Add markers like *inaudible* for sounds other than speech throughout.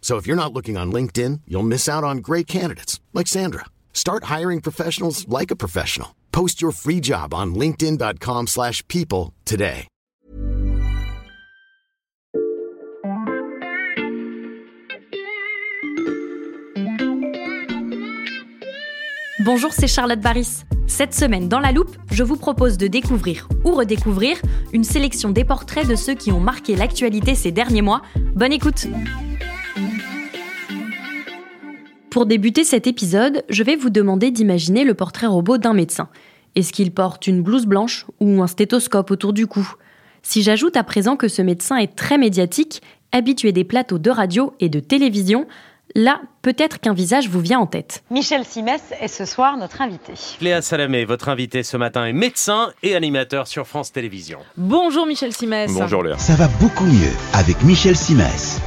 So if you're not looking on LinkedIn, you'll miss out on great candidates like Sandra. Start hiring professionals like a professional. Post your free job on linkedin.com/people today. Bonjour, c'est Charlotte Baris. Cette semaine, dans la loupe, je vous propose de découvrir ou redécouvrir une sélection des portraits de ceux qui ont marqué l'actualité ces derniers mois. Bonne écoute Pour débuter cet épisode, je vais vous demander d'imaginer le portrait robot d'un médecin. Est-ce qu'il porte une blouse blanche ou un stéthoscope autour du cou? Si j'ajoute à présent que ce médecin est très médiatique, habitué des plateaux de radio et de télévision, là, peut-être qu'un visage vous vient en tête. Michel Simès est ce soir notre invité. Léa Salamé, votre invité ce matin est médecin et animateur sur France Télévisions. Bonjour Michel Simès. Bonjour Léa. Ça va beaucoup mieux avec Michel Simès.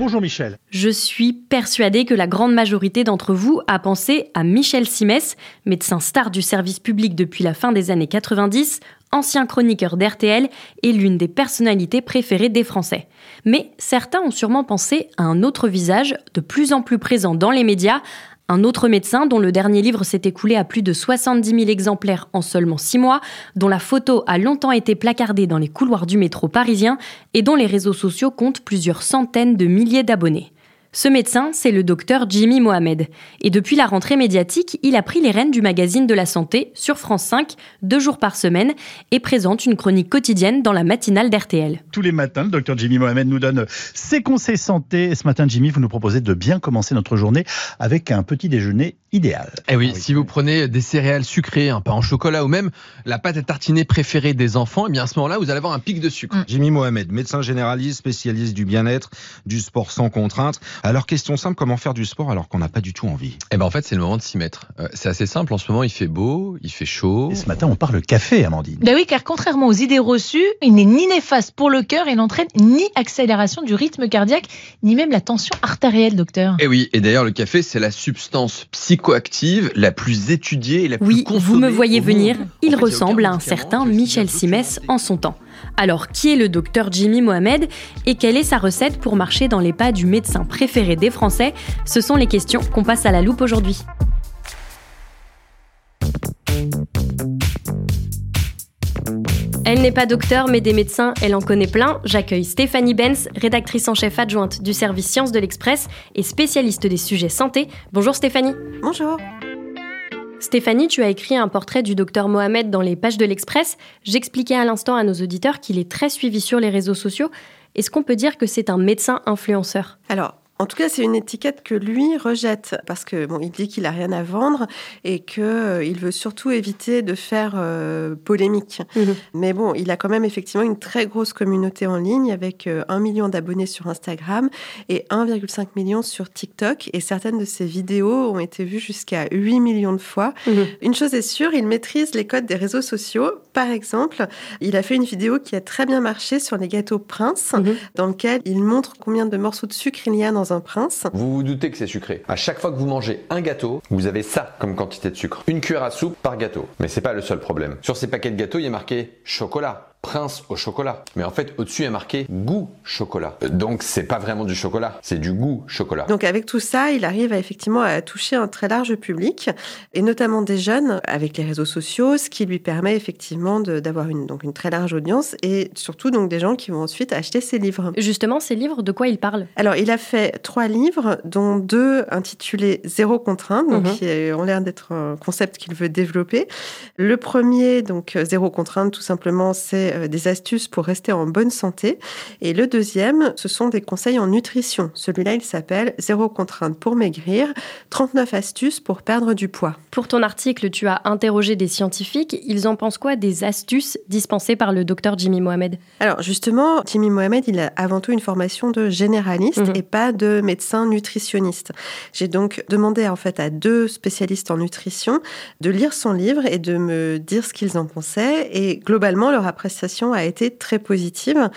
Bonjour Michel. Je suis persuadée que la grande majorité d'entre vous a pensé à Michel Simès, médecin star du service public depuis la fin des années 90, ancien chroniqueur d'RTL et l'une des personnalités préférées des Français. Mais certains ont sûrement pensé à un autre visage, de plus en plus présent dans les médias, un autre médecin dont le dernier livre s'est écoulé à plus de 70 000 exemplaires en seulement 6 mois, dont la photo a longtemps été placardée dans les couloirs du métro parisien et dont les réseaux sociaux comptent plusieurs centaines de milliers d'abonnés. Ce médecin, c'est le docteur Jimmy Mohamed. Et depuis la rentrée médiatique, il a pris les rênes du magazine de la santé sur France 5, deux jours par semaine, et présente une chronique quotidienne dans la matinale d'RTL. Tous les matins, le docteur Jimmy Mohamed nous donne ses conseils santé. Et ce matin, Jimmy, vous nous proposez de bien commencer notre journée avec un petit déjeuner idéal. Eh oui, si vous prenez des céréales sucrées, un pain au chocolat ou même la pâte à tartiner préférée des enfants, eh bien à ce moment-là, vous allez avoir un pic de sucre. Jimmy Mohamed, médecin généraliste, spécialiste du bien-être, du sport sans contrainte. Alors, question simple, comment faire du sport alors qu'on n'a pas du tout envie? Eh ben en fait, c'est le moment de s'y mettre. Euh, c'est assez simple, en ce moment, il fait beau, il fait chaud. Et ce matin, on parle café, Amandine. Ben oui, car contrairement aux idées reçues, il n'est ni néfaste pour le cœur et n'entraîne ni accélération du rythme cardiaque, ni même la tension artérielle, docteur. Et oui, et d'ailleurs, le café, c'est la substance psychoactive la plus étudiée et la plus Oui, vous me voyez venir, il En fait, ressemble à un certain Michel Simès en son temps. Alors, qui est le docteur Jimmy Mohamed et quelle est sa recette pour marcher dans les pas du médecin préféré des Français? Ce sont les questions qu'on passe à la loupe aujourd'hui. Elle n'est pas docteur, mais des médecins, elle en connaît plein. J'accueille Stéphanie Benz, rédactrice en chef adjointe du service Sciences de l'Express et spécialiste des sujets santé. Bonjour Stéphanie. Bonjour. Stéphanie, tu as écrit un portrait du docteur Mohamed dans les pages de l'Express. J'expliquais à l'instant à nos auditeurs qu'il est très suivi sur les réseaux sociaux. Est-ce qu'on peut dire que c'est un médecin influenceur? Alors, en tout cas, c'est une étiquette que lui rejette parce que bon, il dit qu'il a rien à vendre et que euh, il veut surtout éviter de faire euh, polémique. Mhm. Mais bon, il a quand même effectivement une très grosse communauté en ligne avec euh, un million d'abonnés sur Instagram et 1,5 million sur TikTok. Et certaines de ses vidéos ont été vues jusqu'à 8 millions de fois. Mhm. Une chose est sûre, il maîtrise les codes des réseaux sociaux. Par exemple, il a fait une vidéo qui a très bien marché sur les gâteaux Prince, Mhm. dans lequel il montre combien de morceaux de sucre il y a dans Vous vous doutez que c'est sucré. À chaque fois que vous mangez un gâteau, vous avez ça comme quantité de sucre. Une cuillère à soupe par gâteau. Mais c'est pas le seul problème. Sur ces paquets de gâteaux, il y a marqué chocolat. Prince au chocolat. Mais en fait, au-dessus est marqué goût chocolat. Euh, Donc c'est pas vraiment du chocolat, c'est du goût chocolat. Donc avec tout ça, il arrive à, effectivement à toucher un très large public, et notamment des jeunes avec les réseaux sociaux, ce qui lui permet effectivement d'avoir une, donc une très large audience, et surtout donc des gens qui vont ensuite acheter ses livres. Justement, ces livres, de quoi ils parlent Alors, il a fait trois livres, dont deux intitulés Zéro contrainte, donc Mhm. qui ont l'air d'être un concept qu'il veut développer. Le premier, donc Zéro contrainte, tout simplement, c'est euh, des astuces pour rester en bonne santé. Et le deuxième, ce sont des conseils en nutrition. Celui-là, il s'appelle Zéro contrainte pour maigrir, 39 astuces pour perdre du poids. Pour ton article, tu as interrogé des scientifiques. Ils en pensent quoi des astuces dispensées par le docteur Jimmy Mohamed? Alors justement, Jimmy Mohamed, il a avant tout une formation de généraliste Mhm. et pas de médecin nutritionniste. J'ai donc demandé en fait à deux spécialistes en nutrition de lire son livre et de me dire ce qu'ils en pensaient. Et globalement, leur appréciation a été très positive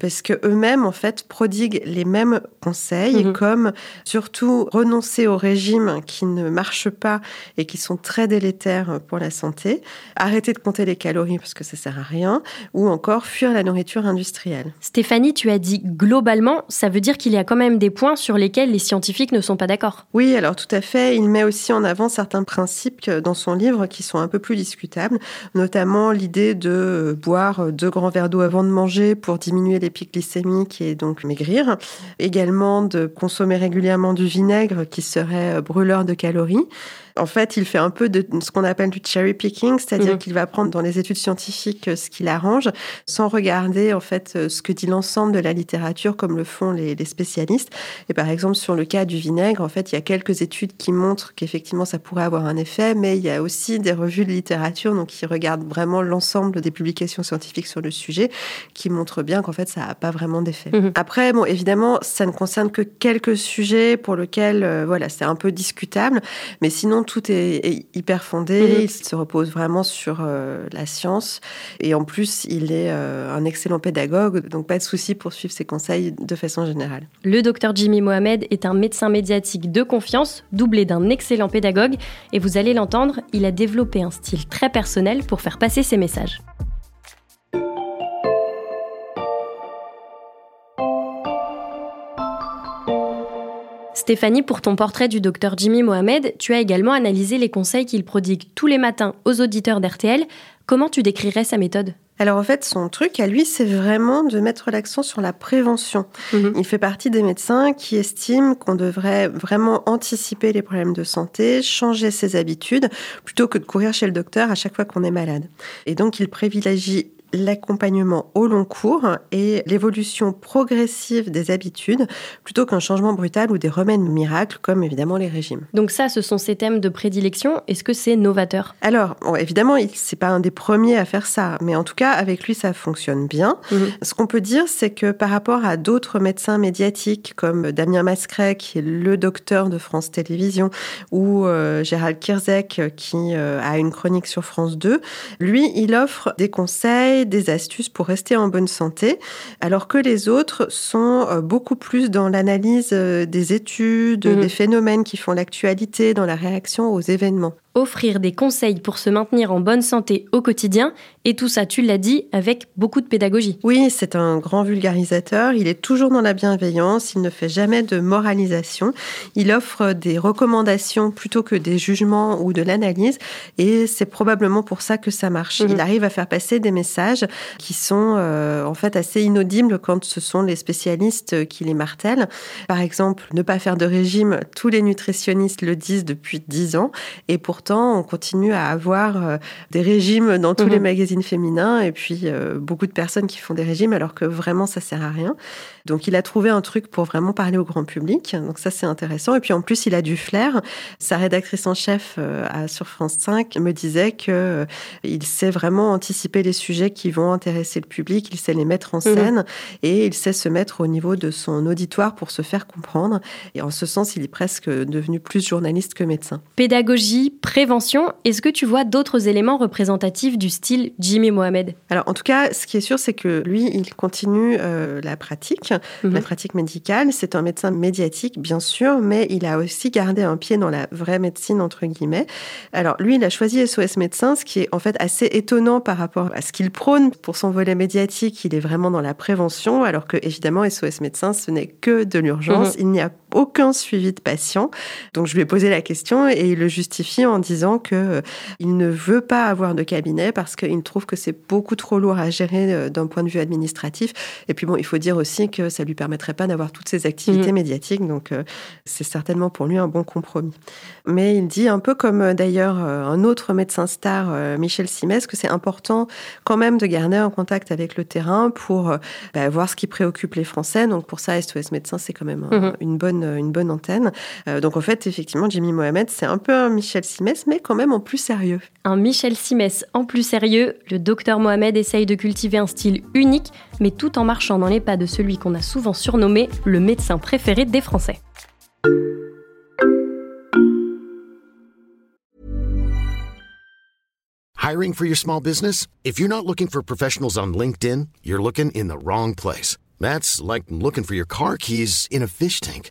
parce que eux-mêmes en fait prodiguent les mêmes conseils, Mhm. comme surtout renoncer au régime qui ne marche pas et qui sont très délétères pour la santé, arrêter de compter les calories parce que ça sert à rien, ou encore fuir la nourriture industrielle. Stéphanie, tu as dit globalement, ça veut dire qu'il y a quand même des points sur lesquels les scientifiques ne sont pas d'accord. Oui, alors tout à fait. Il met aussi en avant certains principes dans son livre qui sont un peu plus discutables, notamment l'idée de euh, deux grands verres d'eau avant de manger pour diminuer les pics glycémiques et donc maigrir. Également de consommer régulièrement du vinaigre qui serait euh, brûleur de calories. En fait, il fait un peu de ce qu'on appelle du cherry picking, c'est-à-dire Mhm. qu'il va prendre dans les études scientifiques euh, ce qu'il arrange, sans regarder en fait euh, ce que dit l'ensemble de la littérature, comme le font les, les spécialistes. Et par exemple, sur le cas du vinaigre, en fait, il y a quelques études qui montrent qu'effectivement ça pourrait avoir un effet, mais il y a aussi des revues de littérature, donc qui regardent vraiment l'ensemble des publications scientifiques sur le sujet, qui montrent bien qu'en fait ça n'a pas vraiment d'effet. Mhm. Après, bon, évidemment, ça ne concerne que quelques sujets pour lesquels, euh, voilà, c'est un peu discutable, mais sinon tout est, est hyper fondé. Mhm. Il se repose vraiment sur euh, la science, et en plus, il est euh, un excellent pédagogue, donc pas de souci pour suivre ses conseils de façon générale. Le docteur Jimmy Mohamed est un médecin médiatique de confiance, doublé d'un excellent pédagogue, et vous allez l'entendre, il a développé un style très personnel pour faire passer ses messages. Stéphanie, pour ton portrait du docteur Jimmy Mohamed, tu as également analysé les conseils qu'il prodigue tous les matins aux auditeurs d'RTL. Comment tu décrirais sa méthode? Alors en fait, son truc à lui, c'est vraiment de mettre l'accent sur la prévention. Mhm. Il fait partie des médecins qui estiment qu'on devrait vraiment anticiper les problèmes de santé, changer ses habitudes, plutôt que de courir chez le docteur à chaque fois qu'on est malade. Et donc, il privilégie l'accompagnement au long cours et l'évolution progressive des habitudes plutôt qu'un changement brutal ou des remèdes miracles comme évidemment les régimes. Donc ça, ce sont ses thèmes de prédilection. Est-ce que c'est novateur? Alors, bon, évidemment, c'est pas un des premiers à faire ça, mais en tout cas, avec lui, ça fonctionne bien. Mhm. Ce qu'on peut dire, c'est que par rapport à d'autres médecins médiatiques comme Damien Mascret, qui est le docteur de France Télévisions, ou euh, Gérald Kirzek, qui euh, a une chronique sur France 2, lui, il offre des conseils, des astuces pour rester en bonne santé, alors que les autres sont euh, beaucoup plus dans l'analyse euh, des études, Mhm. des phénomènes qui font l'actualité, dans la réaction aux événements. Offrir des conseils pour se maintenir en bonne santé au quotidien, et tout ça, tu l'as dit, avec beaucoup de pédagogie. Oui, c'est un grand vulgarisateur. Il est toujours dans la bienveillance. Il ne fait jamais de moralisation. Il offre des recommandations plutôt que des jugements ou de l'analyse. Et c'est probablement pour ça que ça marche. Mhm. Il arrive à faire passer des messages qui sont euh, en fait assez inaudibles quand ce sont les spécialistes qui les martèlent. Par exemple, ne pas faire de régime. Tous les nutritionnistes le disent depuis dix ans. Et pourtant, on continue à avoir euh, des régimes dans tous Mhm. les magazines féminins et puis euh, beaucoup de personnes qui font des régimes alors que vraiment ça sert à rien. Donc il a trouvé un truc pour vraiment parler au grand public. Donc ça c'est intéressant. Et puis en plus il a du flair. Sa rédactrice en chef euh, à, sur France 5 me disait que euh, il sait vraiment anticiper les sujets qui vont intéresser le public. Il sait les mettre en Mhm. scène et il sait se mettre au niveau de son auditoire pour se faire comprendre. Et en ce sens il est presque devenu plus journaliste que médecin. Pédagogie, prévention. Est-ce que tu vois d'autres éléments représentatifs du style Jimmy Mohamed Alors, en tout cas, ce qui est sûr, c'est que lui, il continue euh, la pratique, Mhm. la pratique médicale. C'est un médecin médiatique, bien sûr, mais il a aussi gardé un pied dans la vraie médecine, entre guillemets. Alors, lui, il a choisi SOS Médecins, ce qui est en fait assez étonnant par rapport à ce qu'il prône. Pour son volet médiatique, il est vraiment dans la prévention, alors que, évidemment, SOS Médecins, ce n'est que de l'urgence. Mhm. Il n'y a aucun suivi de patient. Donc, je lui ai posé la question et il le justifie en disant que euh, il ne veut pas avoir de cabinet parce qu'il trouve que c'est beaucoup trop lourd à gérer euh, d'un point de vue administratif. Et puis bon, il faut dire aussi que ça lui permettrait pas d'avoir toutes ces activités Mhm. médiatiques. Donc euh, c'est certainement pour lui un bon compromis. Mais il dit un peu comme d'ailleurs un autre médecin star, Michel Simès, que c'est important quand même de garder un contact avec le terrain pour bah, voir ce qui préoccupe les Français. Donc pour ça, SOS Médecins, c'est quand même un- Mhm. une, bonne, une bonne antenne. Euh, donc en fait, effectivement, Jimmy Mohamed, c'est un peu un Michel Simès, mais quand même en plus sérieux. Un Michel Simès en plus sérieux, le docteur Mohamed essaye de cultiver un style unique, mais tout en marchant dans les pas de celui qu'on a souvent surnommé le médecin préféré des Français. Hiring for your small business? If you're not looking for professionals on LinkedIn, you're looking in the wrong place. That's like looking for your car keys in a fish tank.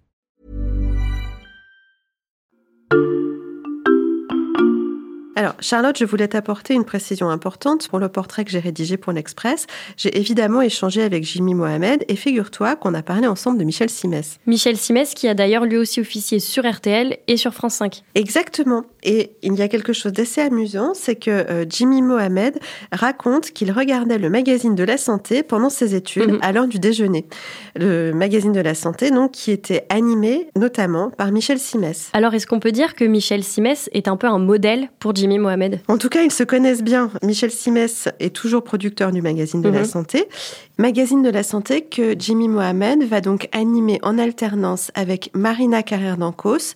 Alors, Charlotte, je voulais t'apporter une précision importante pour le portrait que j'ai rédigé pour l'Express. J'ai évidemment échangé avec Jimmy Mohamed et figure-toi qu'on a parlé ensemble de Michel Simès. Michel Simès qui a d'ailleurs lui aussi officié sur RTL et sur France 5. Exactement. Et il y a quelque chose d'assez amusant, c'est que euh, Jimmy Mohamed raconte qu'il regardait le magazine de la santé pendant ses études Mhm. à l'heure du déjeuner. Le magazine de la santé, donc, qui était animé notamment par Michel Simès. Alors est-ce qu'on peut dire que Michel Simès est un peu un modèle pour Jimmy Mohamed En tout cas, ils se connaissent bien. Michel Simès est toujours producteur du magazine de la Mhm. santé. Magazine de la santé que Jimmy Mohamed va donc animer en alternance avec Marina Carrère d'Ancos.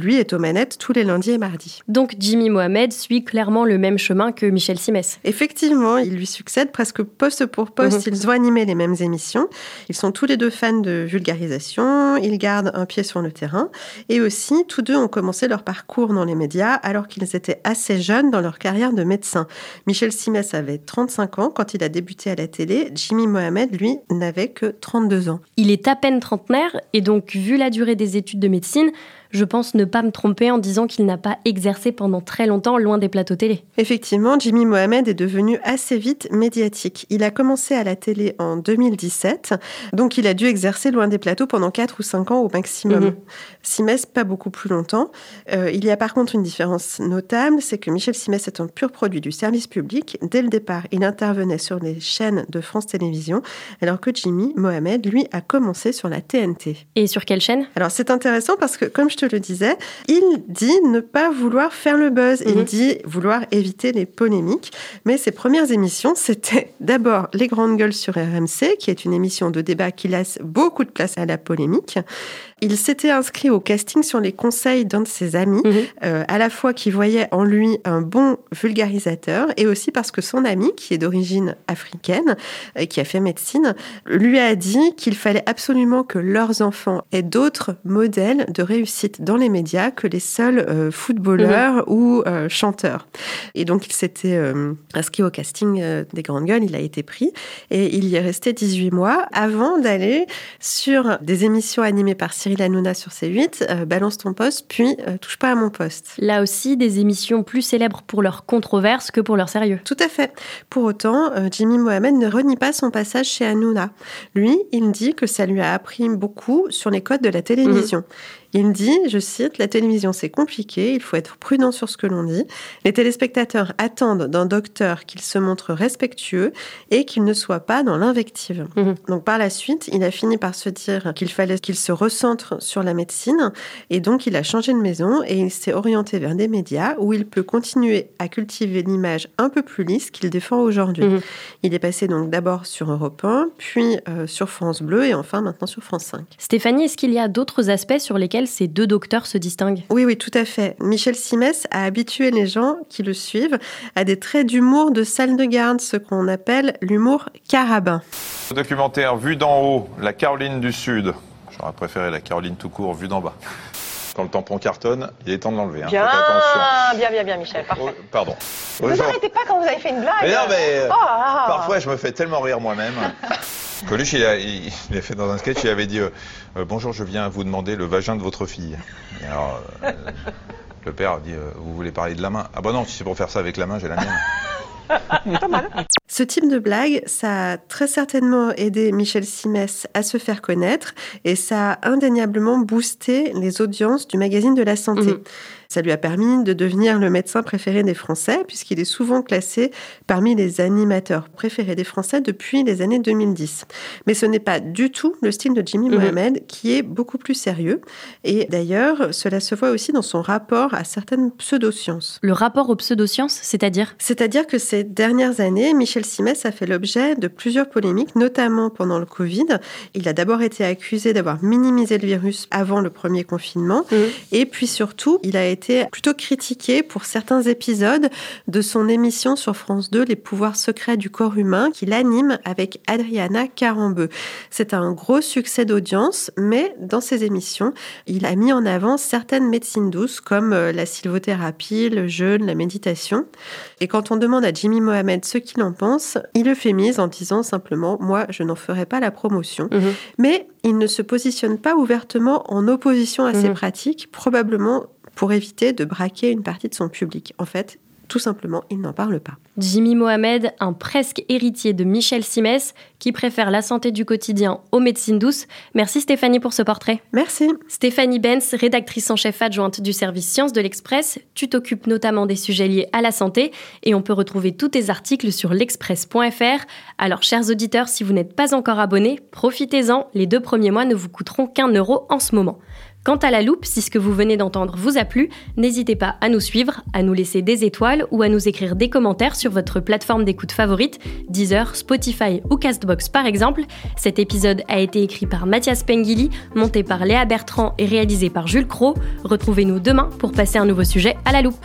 Lui est aux manettes tous les lundis et mardis. Donc Jimmy Mohamed suit clairement le même chemin que Michel Simès. Effectivement, il lui succède presque poste pour poste. Mhm. Ils ont animé les mêmes émissions. Ils sont tous les deux fans de vulgarisation. Ils gardent un pied sur le terrain. Et aussi, tous deux ont commencé leur parcours dans les médias alors qu'ils étaient assez jeunes dans leur carrière de médecin. Michel Simès avait 35 ans quand il a débuté à la télé. Jimmy Mohamed, lui, n'avait que 32 ans. Il est à peine trentenaire et donc vu la durée des études de médecine, je pense ne pas me tromper en disant qu'il n'a pas exercé pendant très longtemps loin des plateaux télé. Effectivement, Jimmy Mohamed est devenu assez vite médiatique. Il a commencé à la télé en 2017, donc il a dû exercer loin des plateaux pendant 4 ou 5 ans au maximum. Mhm. Simès, pas beaucoup plus longtemps. Euh, il y a par contre une différence notable, c'est que Michel Simès est un pur produit du service public. Dès le départ, il intervenait sur les chaînes de France Télévisions, alors que Jimmy Mohamed, lui, a commencé sur la TNT. Et sur quelle chaîne? Alors c'est intéressant parce que, comme je te le disais, il dit ne pas vouloir faire le buzz. Il Mhm. dit vouloir éviter les polémiques. Mais ses premières émissions, *laughs* c'était d'abord Les Grandes Gueules sur RMC, qui est une émission de débat qui laisse beaucoup de place à la polémique. Il s'était inscrit au casting sur les conseils d'un de ses amis, Mhm. euh, à la fois qui voyait en lui un bon vulgarisateur et aussi parce que son ami, qui est d'origine africaine, et qui a fait médecine, lui a dit qu'il fallait absolument que leurs enfants aient d'autres modèles de réussite dans les médias que les seuls euh, footballeurs ou euh, chanteurs. Et donc il s'était euh, inscrit au casting des Grandes Gueules, il a été pris et il y est resté 18 mois avant d'aller sur des émissions animées par Cyril Hanouna sur C8, euh, Balance ton poste, puis Touche pas à mon poste. Là aussi, des émissions plus célèbres pour leur controverse que pour leur sérieux. Tout à fait. Pour autant, Jimmy Mohamed ne renie pas son passage chez Hanouna. Lui, il dit que ça lui a appris beaucoup sur les codes de la télévision. Il dit, je cite, La télévision c'est compliqué, il faut être prudent sur ce que l'on dit. Les téléspectateurs attendent d'un docteur qu'il se montre respectueux et qu'il ne soit pas dans l'invective. Mhm. Donc par la suite, il a fini par se dire qu'il fallait qu'il se recentre sur la médecine et donc il a changé de maison et il s'est orienté vers des médias où il peut continuer à cultiver l'image un peu plus lisse qu'il défend aujourd'hui. Mhm. Il est passé donc d'abord sur Europe 1, puis euh, sur France Bleu et enfin maintenant sur France 5. Stéphanie, est-ce qu'il y a d'autres aspects sur lesquels ces deux docteurs se distinguent Oui, oui, tout à fait. Michel Simès a habitué les gens qui le suivent à des traits d'humour de salle de garde, ce qu'on appelle l'humour carabin. Documentaire Vue d'en haut, la Caroline du Sud. J'aurais préféré la Caroline tout court, vue d'en bas. Quand le tampon cartonne, il est temps de l'enlever. hein. Bien, bien, bien, bien, Michel. Parfait. Oh, pardon. Vous Bonjour. arrêtez pas quand vous avez fait une blague. Mais non, mais Oh là. parfois je me fais tellement rire moi-même. *laughs* Coluche, il a, il, il a fait dans un sketch, il avait dit euh, Euh, Bonjour, je viens vous demander le vagin de votre fille. Et alors, euh, le père a dit euh, Vous voulez parler de la main? Ah bah non, si c'est pour faire ça avec la main, j'ai la mienne. *laughs* Ce type de blague, ça a très certainement aidé Michel Simès à se faire connaître et ça a indéniablement boosté les audiences du magazine de la santé. Mhm. Ça lui a permis de devenir le médecin préféré des Français puisqu'il est souvent classé parmi les animateurs préférés des Français depuis les années 2010. Mais ce n'est pas du tout le style de Jimmy Mhm. Mohamed qui est beaucoup plus sérieux et d'ailleurs cela se voit aussi dans son rapport à certaines pseudosciences. Le rapport aux pseudosciences, c'est-à-dire? C'est-à-dire que ces dernières années, Michel Simès a fait l'objet de plusieurs polémiques, notamment pendant le Covid. Il a d'abord été accusé d'avoir minimisé le virus avant le premier confinement. Mhm. Et puis surtout, il a été plutôt critiqué pour certains épisodes de son émission sur France 2, Les pouvoirs secrets du corps humain, qu'il anime avec Adriana Carambeu. C'est un gros succès d'audience, mais dans ses émissions, il a mis en avant certaines médecines douces comme euh, la sylvothérapie, le jeûne, la méditation. Et quand on demande à Jimmy Mohamed ce qu'il en pense, il le fait mise en disant simplement Moi, je n'en ferai pas la promotion. Mhm. Mais il ne se positionne pas ouvertement en opposition à ces Mhm. pratiques, probablement pour éviter de braquer une partie de son public. En fait, tout simplement, il n'en parle pas. Jimmy Mohamed, un presque héritier de Michel Simès, qui préfère la santé du quotidien aux médecines douces. Merci Stéphanie pour ce portrait. Merci. Stéphanie Benz, rédactrice en chef adjointe du service Sciences de l'Express, tu t'occupes notamment des sujets liés à la santé et on peut retrouver tous tes articles sur l'express.fr. Alors chers auditeurs, si vous n'êtes pas encore abonnés, profitez-en, les deux premiers mois ne vous coûteront qu'un euro en ce moment. Quant à la loupe, si ce que vous venez d'entendre vous a plu, n'hésitez pas à nous suivre, à nous laisser des étoiles ou à nous écrire des commentaires sur votre plateforme d'écoute favorite, Deezer, Spotify ou Castbox par exemple. Cet épisode a été écrit par Mathias Pengili, monté par Léa Bertrand et réalisé par Jules Cro. Retrouvez-nous demain pour passer un nouveau sujet à la loupe.